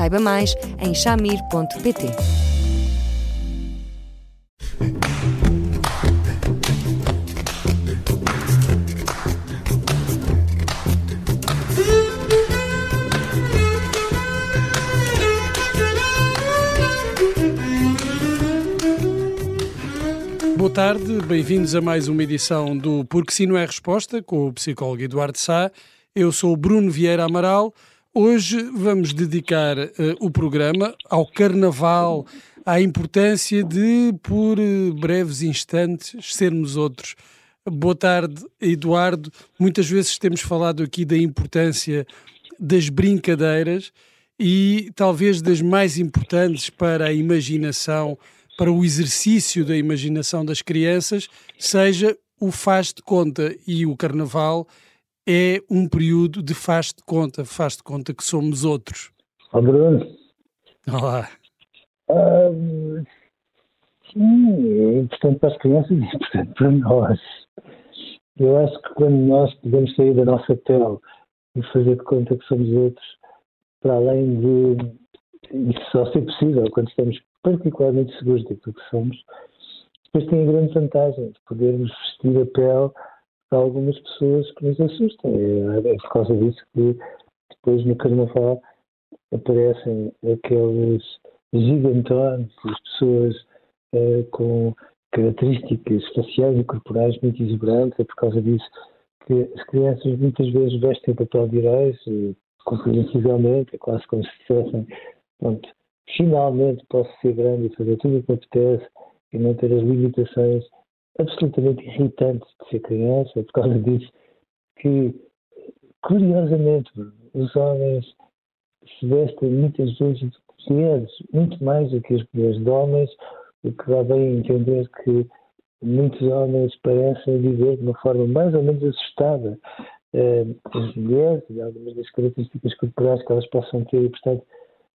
Saiba mais em chamir.pt. Boa tarde, bem-vindos a mais uma edição do Porque Sim Não é Resposta, com o psicólogo Eduardo Sá. Eu sou Bruno Vieira Amaral. Hoje vamos dedicar uh, o programa ao Carnaval, à importância de, por uh, breves instantes, sermos outros. Boa tarde, Eduardo. Muitas vezes temos falado aqui da importância das brincadeiras e talvez das mais importantes para a imaginação, para o exercício da imaginação das crianças, seja o faz de conta e o Carnaval é um período de faz de conta, faz de conta que somos outros. Olá, Bruno. Olá. Um, sim, é importante para as crianças e é importante para nós. Eu acho que quando nós podemos sair da nossa pele e fazer de conta que somos outros, para além de isso só ser possível quando estamos particularmente seguros daquilo que somos, depois tem a grande vantagem de podermos vestir a pele algumas pessoas que nos assustam. É, é por causa disso que depois no Carnaval aparecem aqueles gigantones, as pessoas é, com características faciais e corporais muito exuberantes. É por causa disso que as crianças muitas vezes vestem papel de heróis, compreensivelmente, é quase como se dissessem, finalmente posso ser grande e fazer tudo o que me apetece e não ter as limitações absolutamente irritante de ser criança, por causa disso, que, curiosamente, os homens se vestem muitas vezes de mulheres, muito mais do que as mulheres de homens, o que dá bem a entender que muitos homens parecem viver de uma forma mais ou menos assustada eh, as mulheres e algumas das características corporais que elas possam ter e, portanto,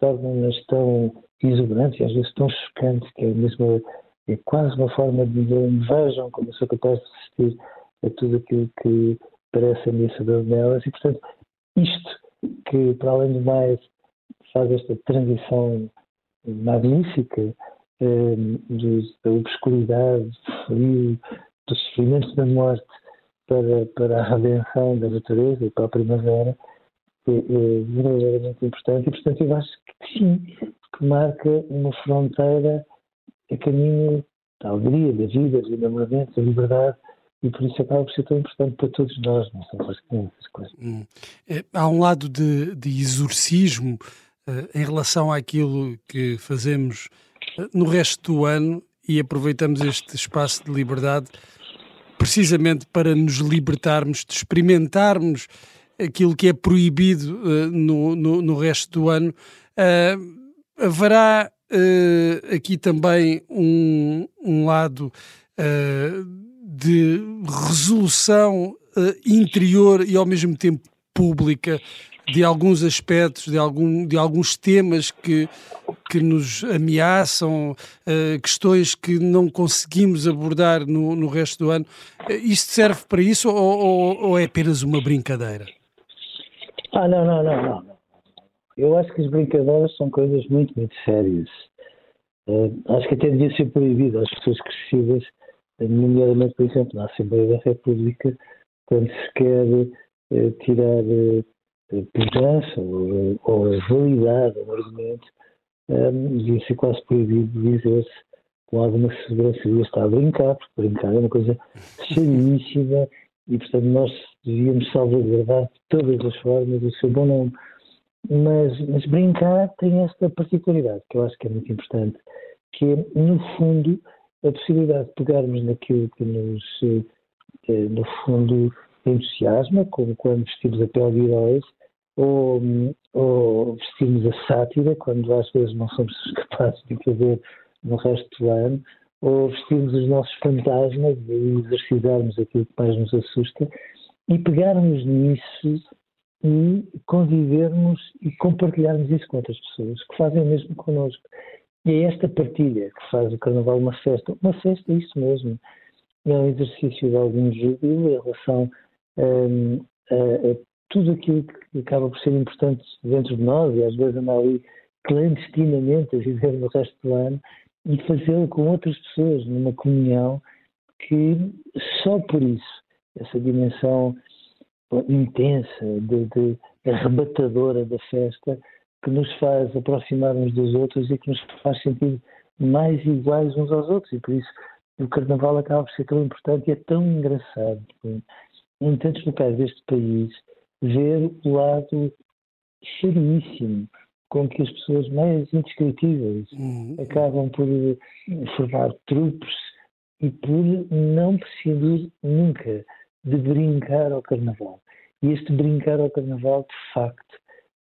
tornam-nas tão exuberantes e às vezes tão chocantes que é mesmo é quase uma forma de dizer vejam como eu sou capaz de resistir a tudo aquilo que parece ameaçador nelas. E, portanto, isto que, para além do mais, faz esta transição magnífica eh, da obscuridade, do frio, do sofrimento da morte para, para a redenção da natureza e para a primavera, é, é verdadeiramente importante. E, portanto, eu acho que sim, que marca uma fronteira é caminho da alegria, da vida, do enamoramento, da liberdade e por isso acaba por ser tão importante para todos nós, não para as crianças. Hum. É, há um lado de, de exorcismo uh, em relação àquilo que fazemos uh, no resto do ano e aproveitamos este espaço de liberdade precisamente para nos libertarmos, de experimentarmos aquilo que é proibido uh, no, no, no, resto do ano. haverá uh, aqui também um, um lado uh, de resolução uh, interior e ao mesmo tempo pública de alguns aspectos, de, algum, de alguns temas que, que nos ameaçam, uh, questões que não conseguimos abordar no, no resto do ano. Uh, isto serve para isso ou, ou, ou, é apenas uma brincadeira? Ah, não, não, não, não. Eu acho que as brincadeiras são coisas muito, muito sérias. Uh, acho que até devia ser proibido às pessoas crescidas, nomeadamente, por exemplo, na Assembleia da República, quando se quer uh, tirar uh, pujança ou, ou validar um argumento, um, devia ser quase proibido dizer-se com alguma segurança que está a brincar, porque brincar é uma coisa seríssima e, portanto, nós devíamos salvaguardar de todas as formas o seu bom nome. Mas, mas brincar tem esta particularidade que eu acho que é muito importante, que é, no fundo, a possibilidade de pegarmos naquilo que nos, eh, no fundo, entusiasma, como quando vestimos a pele de heróis, ou, ou vestirmos a sátira, quando às vezes não somos capazes de fazer no resto do ano, ou vestirmos os nossos fantasmas e exercitarmos aquilo que mais nos assusta e pegarmos nisso e convivermos e compartilharmos isso com outras pessoas que fazem o mesmo connosco. E é esta partilha que faz o Carnaval uma festa. Uma festa é isso mesmo. É um exercício de algum júbilo em relação um, a, a, tudo aquilo que acaba por ser importante dentro de nós e às vezes andar ali clandestinamente a viver no resto do ano e fazê-lo com outras pessoas numa comunhão que só por isso, essa dimensão intensa, de, de arrebatadora da festa, que nos faz aproximar uns dos outros e que nos faz sentir mais iguais uns aos outros. E por isso o Carnaval acaba por ser tão importante e é tão engraçado em tantos locais deste país ver o lado seríssimo com que as pessoas mais indescritíveis uhum. acabam por formar trupes e por não prescindir nunca de brincar ao carnaval. E este brincar ao carnaval, de facto,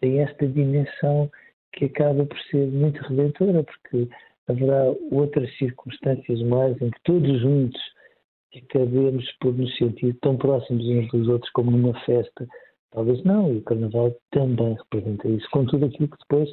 tem esta dimensão que acaba por ser muito redentora, porque haverá outras circunstâncias mais em que todos juntos acabemos por nos sentir tão próximos uns dos outros como numa festa. Talvez não, e o Carnaval também representa isso, com tudo aquilo que depois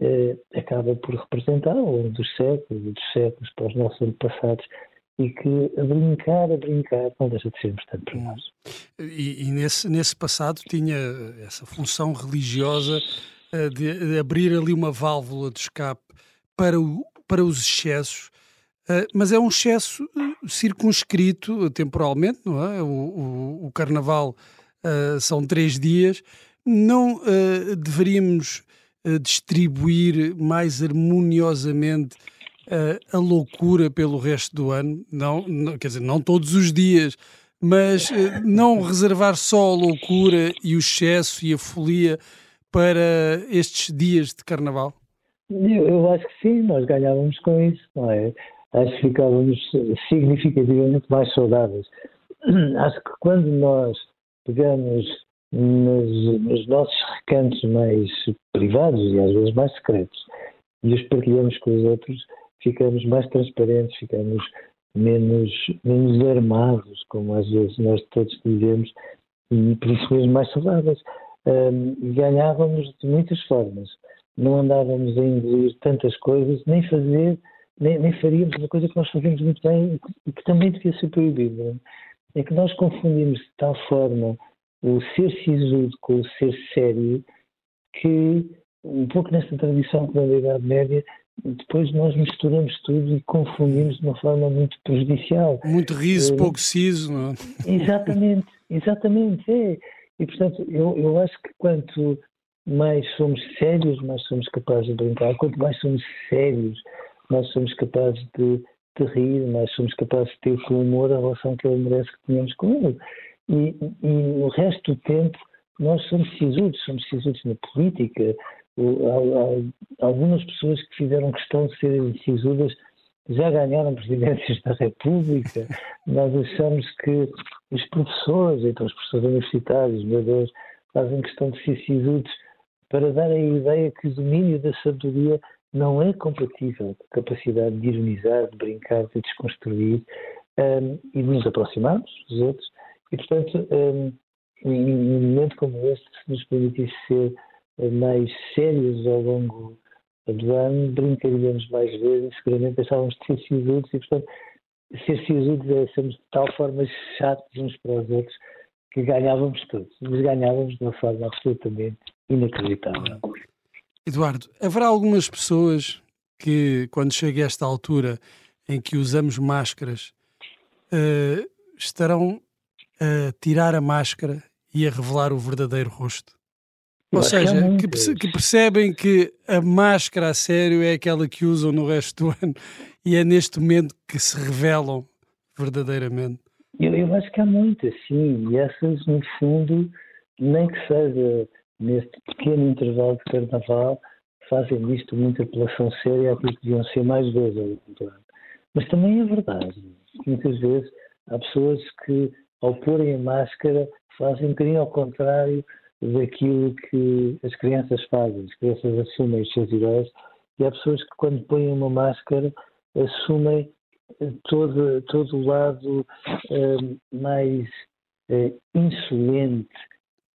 eh, acaba por representar ao longo dos séculos e dos séculos para os nossos antepassados e que a brincar, a brincar, não deixa de ser importante para nós. E, e nesse, nesse passado tinha essa função religiosa uh, de, de, abrir ali uma válvula de escape para, o, para os excessos, uh, mas é um excesso uh, circunscrito temporalmente, não é? O, o, o Carnaval são três dias, não deveríamos distribuir mais harmoniosamente a loucura pelo resto do ano, não, não, quer dizer, não todos os dias, mas uh, não reservar só a loucura e o excesso e a folia para estes dias de carnaval? Eu, eu acho que sim, nós ganhávamos com isso, não é? Acho que ficávamos significativamente mais saudáveis. Acho que quando nós pegamos nos, nos, nossos recantos mais privados e às vezes mais secretos e os partilhamos com os outros, ficamos mais transparentes, ficamos menos, menos armados, como às vezes nós todos dizemos, e por isso mesmo mais saudáveis. Um, ganhávamos de muitas formas. Não andávamos a engolir tantas coisas, nem fazer, nem, nem faríamos uma coisa que nós fazemos muito bem e que também devia ser proibida. É que nós confundimos de tal forma o ser sisudo com o ser sério que, um pouco nesta tradição da Idade Média, depois nós misturamos tudo e confundimos de uma forma muito prejudicial. Muito riso, é, pouco siso, não é? Exatamente, exatamente, é. E portanto, eu, eu acho que quanto mais somos sérios, mais somos capazes de brincar, quanto mais somos sérios, mais somos capazes de, de rir, mais somos capazes de ter com humor a relação que ele merece que tenhamos com ele. E, e o resto do tempo nós somos sisudos, somos sisudos na política, algumas pessoas que fizeram questão de serem sisudas já ganharam presidências da República. Nós achamos que os professores, então os professores universitários, meu Deus, fazem questão de ser sisudos para dar a ideia que o domínio da sabedoria não é compatível com a capacidade de ironizar, de brincar, de desconstruir um, e de nos aproximarmos dos outros. E, portanto, um, em um momento como este, se nos permitisse ser mais sérios ao longo do ano, brincaríamos mais vezes, seguramente deixávamos de ser sisudos e, portanto, ser sisudos é sermos de tal forma chatos uns para os outros que ganhávamos todos, mas ganhávamos de uma forma absolutamente inacreditável. Eduardo, haverá algumas pessoas que, quando chega esta altura em que usamos máscaras, uh, estarão a tirar a máscara e a revelar o verdadeiro rosto? Ou seja, que, que, percebem que a máscara a sério é aquela que usam no resto do ano e é neste momento que se revelam verdadeiramente. Eu, eu acho que há muitas, sim, e essas, no fundo, nem que seja neste pequeno intervalo de carnaval, fazem isto muita apelação séria àquilo que deviam ser mais vezes ao longo do ano. Mas também é verdade, muitas vezes há pessoas que, ao porem a máscara, fazem um bocadinho ao contrário daquilo que as crianças fazem. As crianças assumem os seus heróis e há pessoas que, quando põem uma máscara, assumem todo, todo o lado uh, mais uh, insolente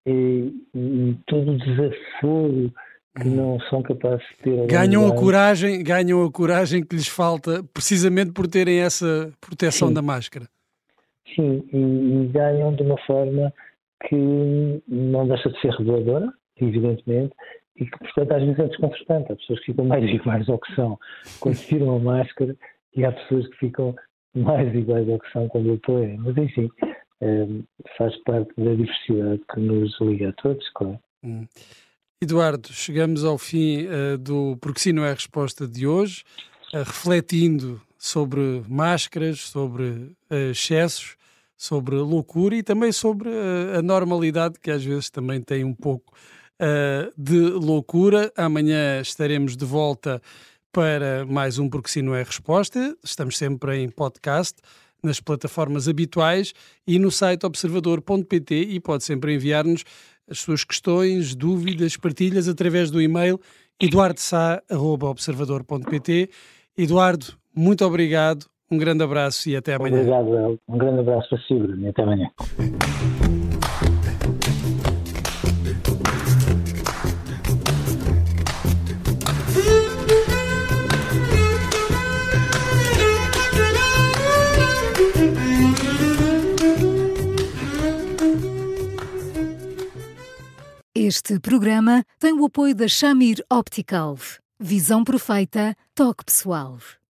e, e, todo o desaforo que hum. não são capazes de ter. Ganham a coragem, ganham a coragem que lhes falta precisamente por terem essa proteção Sim. da máscara. Sim, e, e, ganham de uma forma que não deixa de ser reveladora, evidentemente, e que, portanto, às vezes é desconfortante. Há pessoas que ficam mais iguais ao que são quando tiram a máscara e há pessoas que ficam mais iguais ao que são quando o põem. Mas, enfim, é, faz parte da diversidade que nos liga a todos, claro. Hum. Eduardo, chegamos ao fim uh, do Porque Sim Não é a Resposta de hoje, uh, refletindo sobre máscaras, sobre uh, excessos, sobre loucura e também sobre a normalidade que às vezes também tem um pouco de loucura. Amanhã estaremos de volta para mais um Porque Sim Não é Resposta. Estamos sempre em podcast nas plataformas habituais e no site observador.pt e pode sempre enviar-nos as suas questões, dúvidas, partilhas através do e-mail eduardosá.observador.pt. Eduardo, muito obrigado, um grande abraço e até amanhã. Obrigado, Um grande abraço para si, Bruno, e até amanhã. Este programa tem o apoio da Shamir Optical. Visão perfeita, toque pessoal.